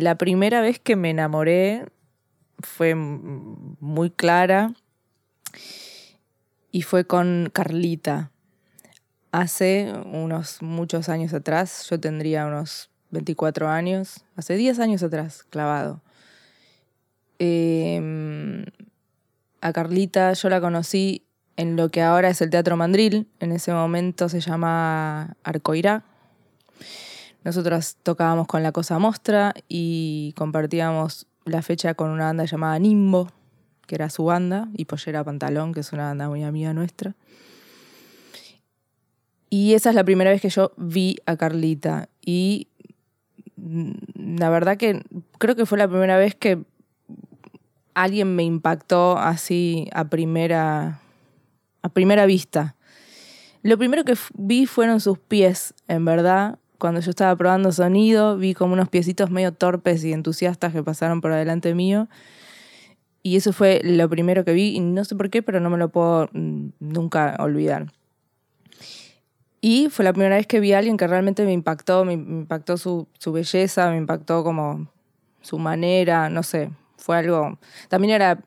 la primera vez que me enamoré fue muy clara y fue con Carlita. Hace unos muchos años atrás, yo tendría unos 24 años, hace 10 años atrás, clavado. Em, a Carlita yo la conocí en lo que ahora es el Teatro Mandril, en ese momento se llama Arcoirá. Nosotras tocábamos con la Cosa Mostra y compartíamos la fecha con una banda llamada Nimbo, que era su banda, y Pollera Pantalón, que es una banda muy amiga nuestra. Y esa es la primera vez que yo vi a Carlita. Y mm, la verdad que creo que fue la primera vez que alguien me impactó así a primera, a primera vista. Lo primero que vi fueron sus pies, en verdad. Cuando yo estaba probando sonido, vi como unos piecitos medio torpes y entusiastas que pasaron por delante mío. Y eso fue lo primero que vi, y no sé por qué, pero no me lo puedo mm, nunca olvidar. Y fue la primera vez que vi a alguien que realmente me impactó, me impactó su, su belleza, me impactó como su manera, no sé, fue algo... También era,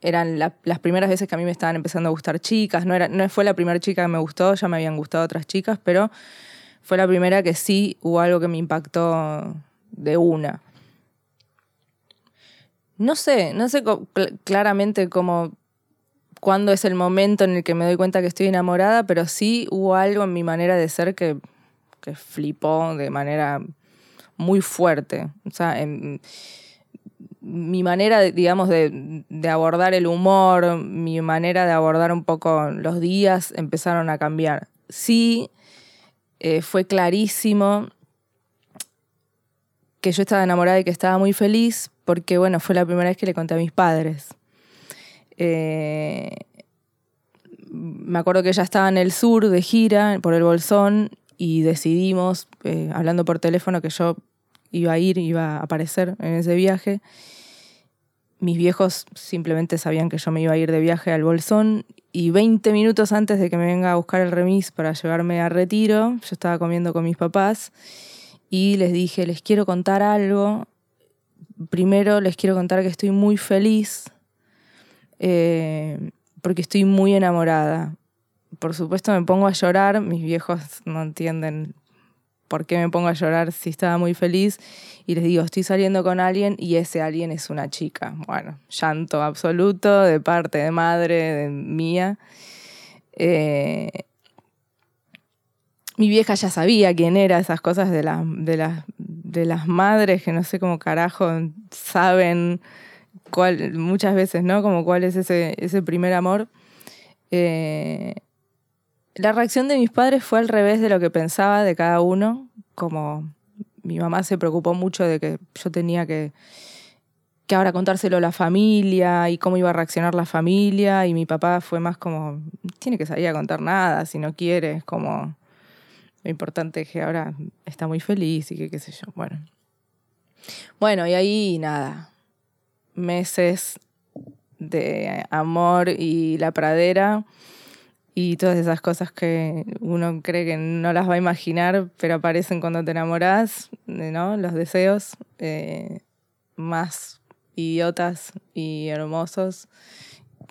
eran las primeras veces que a mí me estaban empezando a gustar chicas, no, era, no fue la primera chica que me gustó, ya me habían gustado otras chicas, pero fue la primera que sí hubo algo que me impactó de una. No sé, no sé claramente cómo cuándo es el momento en el que me doy cuenta que estoy enamorada, pero sí hubo algo en mi manera de ser que, que flipó de manera muy fuerte. O sea, en, mi manera, digamos, de, abordar el humor, mi manera de abordar un poco los días empezaron a cambiar. Sí, eh, fue clarísimo que yo estaba enamorada y que estaba muy feliz, porque bueno, fue la primera vez que le conté a mis padres. Eh, me acuerdo que ella estaba en el sur de gira por el Bolsón y decidimos, eh, hablando por teléfono, que yo iba a ir, iba a aparecer en ese viaje. Mis viejos simplemente sabían que yo me iba a ir de viaje al Bolsón y 20 minutos antes de que me venga a buscar el remis para llevarme a retiro, yo estaba comiendo con mis papás y les dije, les quiero contar algo. Primero les quiero contar que estoy muy feliz eh, porque estoy muy enamorada. Por supuesto me pongo a llorar, mis viejos no entienden por qué me pongo a llorar si estaba muy feliz y les digo, estoy saliendo con alguien y ese alguien es una chica. Bueno, llanto absoluto de parte de madre, mía. Eh, mi vieja ya sabía quién era, esas cosas de, de, de las madres que no sé cómo carajo saben muchas veces, ¿no? Como cuál es ese, ese primer amor. Eh, la reacción de mis padres fue al revés de lo que pensaba de cada uno, como mi mamá se preocupó mucho de que yo tenía que, que ahora contárselo a la familia y cómo iba a reaccionar la familia, y mi papá fue más como, tiene que salir a contar nada si no quiere, como, lo importante es que ahora está muy feliz y que qué sé yo, bueno. Bueno, y ahí nada, meses de amor y la pradera y todas esas cosas que uno cree que no las va a imaginar, pero aparecen cuando te enamoras, ¿no? Los deseos eh, más idiotas y hermosos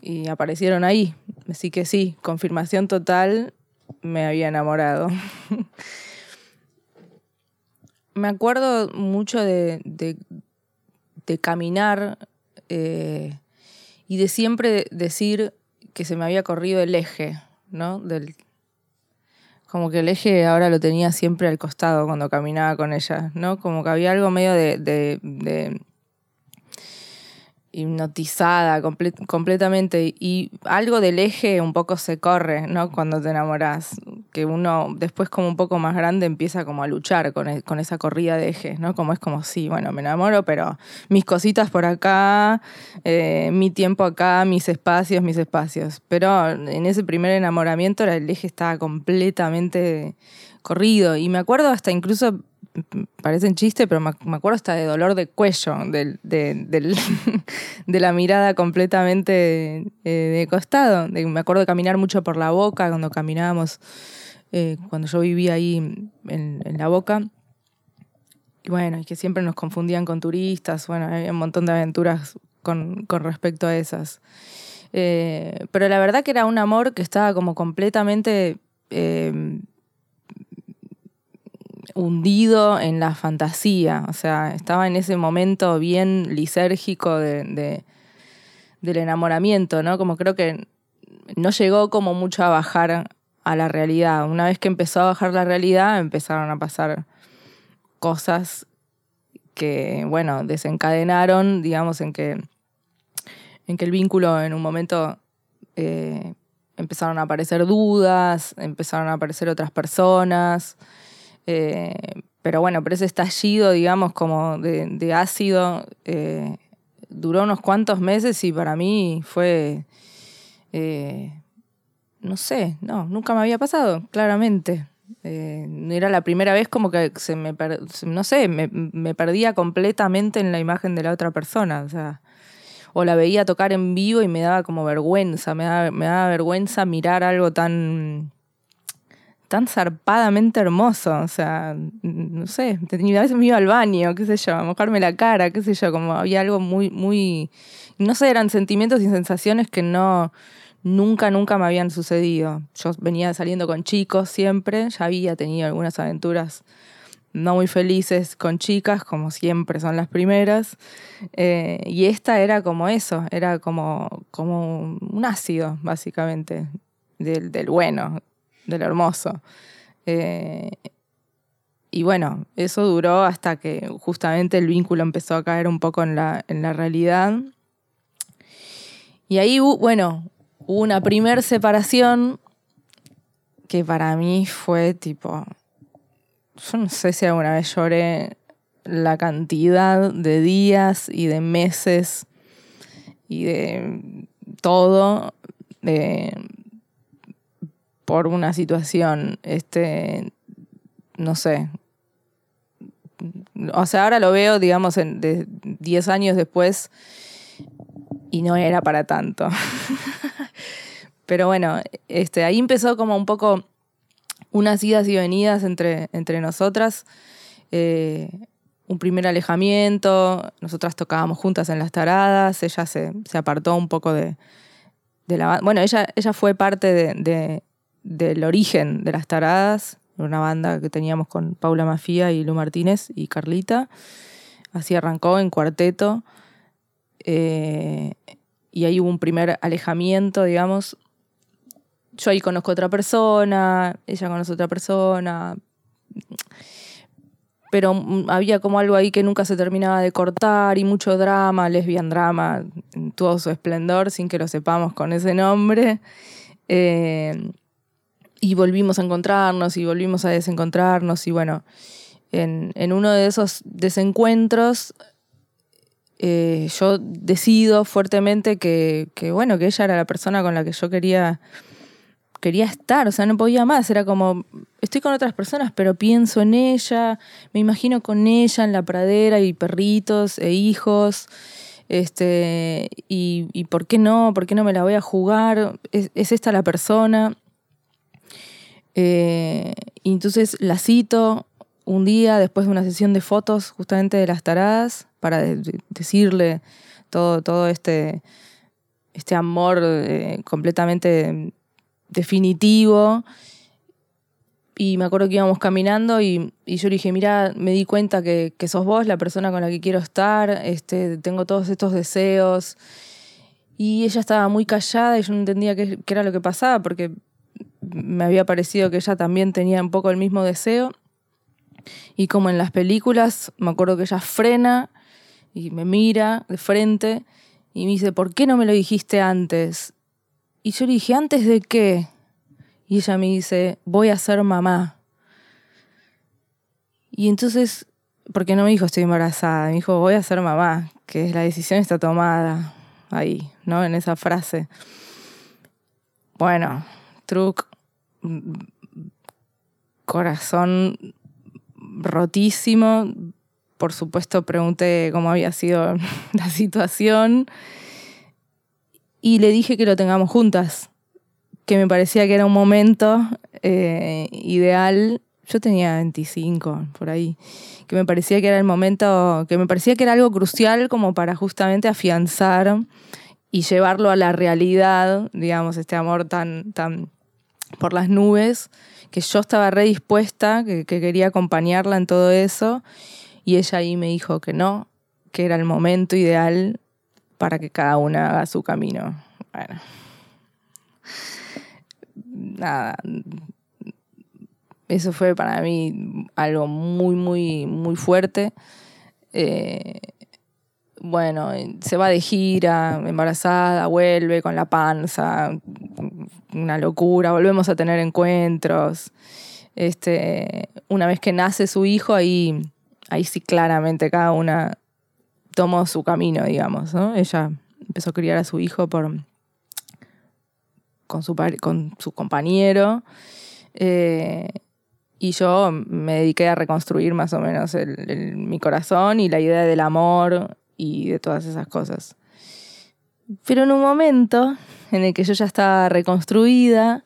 y aparecieron ahí. Así que sí, confirmación total, me había enamorado. me acuerdo mucho de, de caminar eh, y de siempre decir que se me había corrido el eje, ¿no? Del, como que el eje ahora lo tenía siempre al costado cuando caminaba con ella, ¿no? Como que había algo medio de hipnotizada completamente y algo del eje un poco se corre, ¿no? Cuando te enamoras, que uno después como un poco más grande empieza como a luchar con, e, con esa corrida de ejes, ¿no? Como es como, sí, bueno, me enamoro, pero mis cositas por acá, eh, mi tiempo acá, mis espacios, mis espacios. Pero en ese primer enamoramiento el eje estaba completamente corrido y me acuerdo hasta incluso parecen chiste, pero me, acuerdo hasta de dolor de cuello, de, de, la mirada completamente eh, de costado. me acuerdo de caminar mucho por la boca cuando caminábamos, eh, cuando yo vivía ahí en, la boca. y bueno, y que siempre nos confundían con turistas, bueno, hay un montón de aventuras con, respecto a esas. Eh, pero la verdad que era un amor que estaba como completamente hundido en la fantasía, o sea, estaba en ese momento bien lisérgico de, del enamoramiento, ¿no? Como creo que no llegó como mucho a bajar a la realidad. Una vez que empezó a bajar la realidad, empezaron a pasar cosas que, bueno, desencadenaron, digamos, en que, en que el vínculo en un momento eh, empezaron a aparecer dudas, empezaron a aparecer otras personas. Eh, pero bueno, pero ese estallido, digamos, como de, ácido, eh, duró unos cuantos meses y para mí fue, no sé, no, nunca me había pasado, claramente. Eh, era la primera vez como que se me, no sé, me, perdía completamente en la imagen de la otra persona, o sea, o la veía tocar en vivo y me daba como vergüenza, me daba, me daba vergüenza mirar algo tan tan zarpadamente hermoso, o sea, no sé, a veces me iba al baño, qué sé yo, a mojarme la cara, qué sé yo, como había algo muy, muy, no sé, eran sentimientos y sensaciones que no, nunca, nunca me habían sucedido. Yo venía saliendo con chicos siempre, ya había tenido algunas aventuras no muy felices con chicas, como siempre son las primeras. Eh, y esta era como eso, era como, como un ácido, básicamente, del, bueno, del hermoso. Eh, y bueno, eso duró hasta que justamente el vínculo empezó a caer un poco en la, en la realidad. Y ahí, bueno, hubo una primer separación que para mí fue tipo, yo no sé si alguna vez lloré la cantidad de días y de meses y de todo por una situación, este, no sé. O sea, ahora lo veo, digamos, de 10 años después y no era para tanto. Pero bueno, este, ahí empezó como un poco unas idas y venidas entre, entre nosotras. Eh, un primer alejamiento, nosotras tocábamos juntas en las taradas, ella se, apartó un poco de, la banda. Bueno, ella, ella fue parte de, del origen de las taradas, una banda que teníamos con Paula Mafía y Lu Martínez y Carlita. Así arrancó en cuarteto. Eh, y ahí hubo un primer alejamiento, digamos, yo ahí conozco a otra persona, ella conoce a otra persona, pero había como algo ahí que nunca se terminaba de cortar y mucho drama, lesbian drama, en todo su esplendor, sin que lo sepamos con ese nombre. Eh, y volvimos a encontrarnos y volvimos a desencontrarnos y bueno, en, uno de esos desencuentros eh, yo decido fuertemente que, que, bueno, que ella era la persona con la que yo quería quería estar, o sea, no podía más, era como, estoy con otras personas, pero pienso en ella, me imagino con ella en la pradera y perritos e hijos, este, y, ¿por qué no? ¿Por qué no me la voy a jugar? ¿Es, esta la persona? Eh, y entonces la cito un día después de una sesión de fotos justamente de las taradas para decirle todo, todo este, este amor eh, completamente definitivo. Y me acuerdo que íbamos caminando y, yo le dije, mira, me di cuenta que, sos vos la persona con la que quiero estar, este, tengo todos estos deseos. Y ella estaba muy callada y yo no entendía qué, qué era lo que pasaba porque me había parecido que ella también tenía un poco el mismo deseo. Y como en las películas, me acuerdo que ella frena y me mira de frente y me dice, ¿por qué no me lo dijiste antes? Y yo le dije, ¿antes de qué? Y ella me dice, voy a ser mamá. Y entonces, porque no me dijo estoy embarazada, me dijo, voy a ser mamá, que la decisión está tomada ahí, ¿no? En esa frase. Bueno, truc, corazón rotísimo. Por supuesto, pregunté cómo había sido la situación y le dije que lo tengamos juntas, que me parecía que era un momento eh, ideal. yo tenía 25, por ahí, que me parecía que era el momento, que me parecía que era algo crucial como para justamente afianzar y llevarlo a la realidad, digamos, este amor tan, tan por las nubes, que yo estaba redispuesta, que, que quería acompañarla en todo eso, y ella ahí me dijo que no, que era el momento ideal para que cada una haga su camino. Bueno. Nada. Eso fue para mí algo muy, muy, muy fuerte. Eh, bueno, se va de gira, embarazada, vuelve con la panza, una locura, volvemos a tener encuentros. Este, una vez que nace su hijo, ahí, ahí sí claramente cada una tomó su camino, digamos, ¿no? Ella empezó a criar a su hijo por, con, su, con su compañero. Eh, y yo me dediqué a reconstruir más o menos mi corazón y la idea del amor y de todas esas cosas. Pero en un momento en el que yo ya estaba reconstruida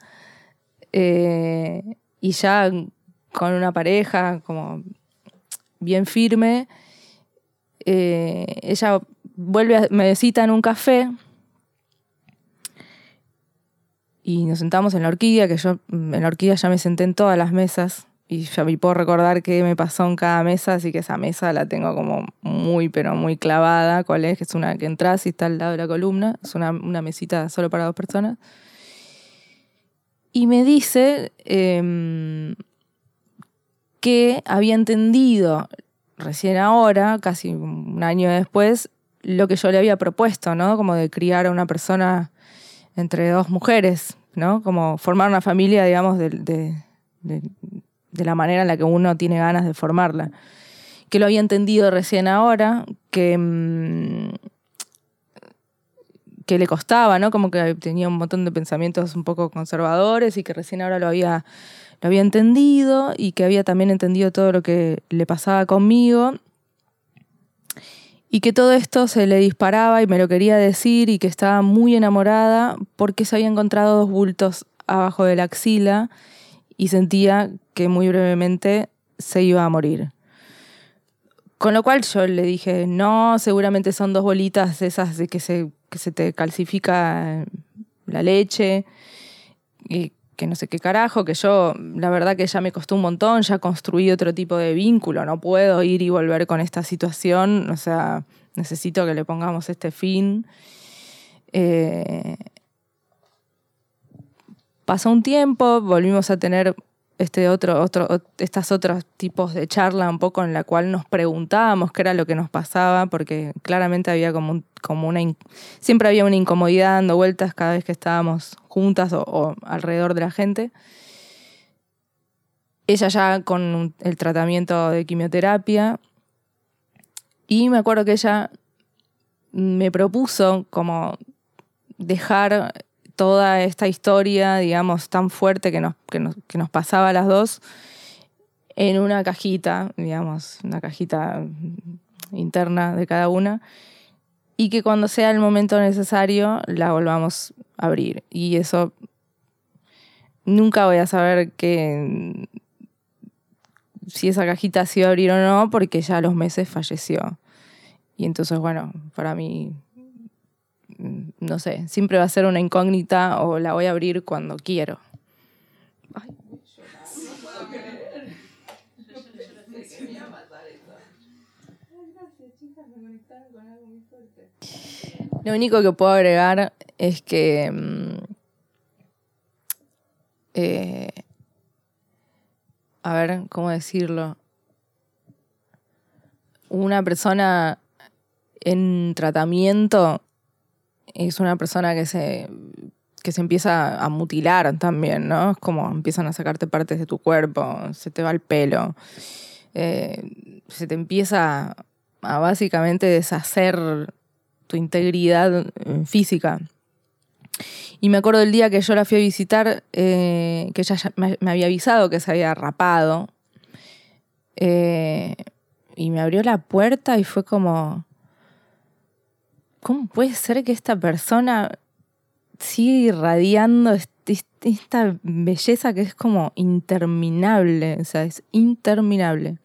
eh, y ya con una pareja como bien firme, eh, ella vuelve a, me cita en un café y nos sentamos en la orquídea, que yo en la orquídea ya me senté en todas las mesas y ya me puedo recordar qué me pasó en cada mesa, así que esa mesa la tengo como muy, pero muy clavada. ¿Cuál es? Que es una que entras y está al lado de la columna, es una, mesita solo para dos personas. Y me dice em, que había entendido recién ahora, casi un año después, lo que yo le había propuesto, ¿no? Como de criar a una persona entre dos mujeres, ¿no? Como formar una familia, digamos, de, de, la manera en la que uno tiene ganas de formarla. Que lo había entendido recién ahora, que, mm, que le costaba, ¿no? Como que tenía un montón de pensamientos un poco conservadores y que recién ahora lo había lo había entendido y que había también entendido todo lo que le pasaba conmigo y que todo esto se le disparaba y me lo quería decir y que estaba muy enamorada porque se había encontrado dos bultos abajo de la axila y sentía que muy brevemente se iba a morir. Con lo cual yo le dije, no, seguramente son dos bolitas esas de que se, que se te calcifica la leche. Y que no sé qué carajo, que yo la verdad que ya me costó un montón, ya construí otro tipo de vínculo, no puedo ir y volver con esta situación, o sea, necesito que le pongamos este fin. Eh, pasó un tiempo, volvimos a tener este otro, otro, estas otros tipos de charla un poco en la cual nos preguntábamos qué era lo que nos pasaba, porque claramente había como, como una... Siempre había una incomodidad dando vueltas cada vez que estábamos juntas o, alrededor de la gente. Ella ya con el tratamiento de quimioterapia. Y me acuerdo que ella me propuso como dejar toda esta historia, digamos, tan fuerte que nos, que nos, pasaba a las dos en una cajita, digamos, una cajita interna de cada una, y que cuando sea el momento necesario la volvamos a abrir. Y eso nunca voy a saber que si esa cajita se iba a abrir o no, porque ya a los meses falleció. Y entonces, bueno, para mí no sé, siempre va a ser una incógnita o la voy a abrir cuando quiero. Lo único que puedo agregar es que mm, eh, a ver, ¿cómo decirlo? Una persona en tratamiento es una persona que se, que se empieza a mutilar también, ¿no? Es como empiezan a sacarte partes de tu cuerpo, se te va el pelo, eh, se te empieza a básicamente deshacer tu integridad física. Y me acuerdo del día que yo la fui a visitar, eh, que ella me, había avisado que se había rapado. Eh, y me abrió la puerta y fue como, ¿cómo puede ser que esta persona siga irradiando esta belleza que es como interminable, o sea, es interminable.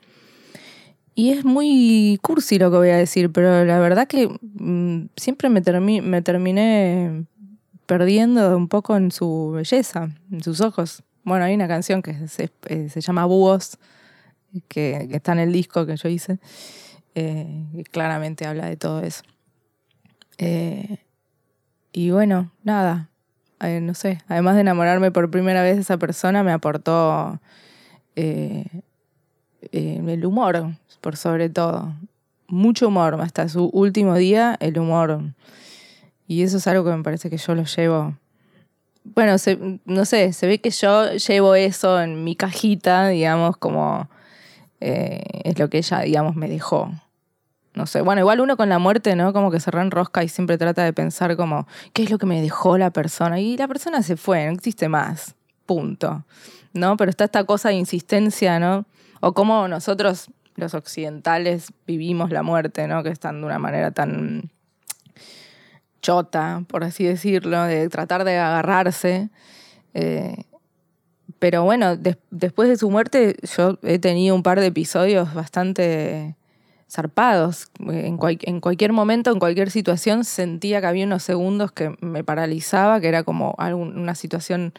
Y es muy cursi lo que voy a decir, pero la verdad que mm, siempre me, terminé perdiendo un poco en su belleza, en sus ojos. Bueno, hay una canción que se, eh, llama Búhos, que, está en el disco que yo hice, eh, que claramente habla de todo eso. Eh, y bueno, nada, no sé, además de enamorarme por primera vez de esa persona, me aportó el humor, por sobre todo. Mucho humor, hasta su último día, el humor. Y eso es algo que me parece que yo lo llevo. Bueno, no sé, se ve que yo llevo eso en mi cajita, digamos, como eh, es lo que ella, digamos, me dejó. No sé, bueno, igual uno con la muerte, ¿no? Como que se rosca y siempre trata de pensar como, ¿qué es lo que me dejó la persona? Y la persona se fue, no existe más, punto. ¿No? Pero está esta cosa de insistencia, ¿no? O como nosotros, los occidentales, vivimos la muerte, ¿no? Que están de una manera tan chota, por así decirlo, de tratar de agarrarse. Eh, pero bueno, después de su muerte yo he tenido un par de episodios bastante zarpados. En, en, cualquier momento, en cualquier situación, sentía que había unos segundos que me paralizaba, que era como una situación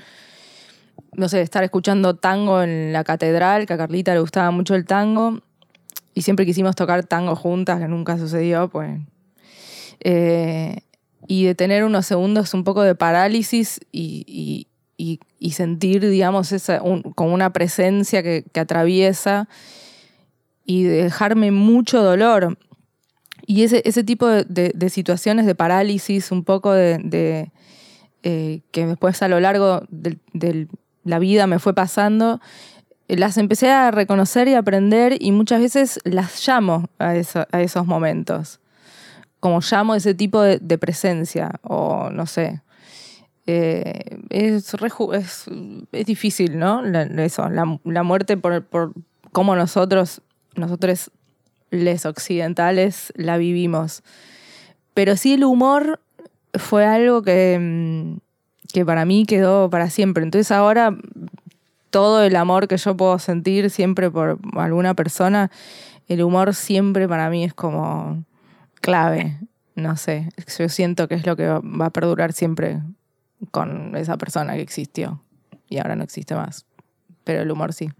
no sé, estar escuchando tango en la catedral, que a Carlita le gustaba mucho el tango, y siempre quisimos tocar tango juntas, que nunca sucedió, pues. Eh, y de tener unos segundos un poco de parálisis y, sentir, digamos, esa, como una presencia que, atraviesa y dejarme mucho dolor. Y ese, ese tipo de, situaciones de parálisis, un poco de, eh, que después a lo largo del, la vida me fue pasando, eh, las empecé a reconocer y aprender y muchas veces las llamo a, esos momentos. Como llamo ese tipo de, presencia o no sé. Eh, es, es, difícil, ¿no? La, eso, la, muerte por, por cómo nosotros, nosotros les occidentales la vivimos. Pero sí el humor fue algo que, mm, que para mí quedó para siempre. Entonces ahora todo el amor que yo puedo sentir siempre por alguna persona, el humor siempre para mí es como clave. No sé, yo siento que es lo que va a perdurar siempre con esa persona que existió y ahora no existe más. Pero el humor sí.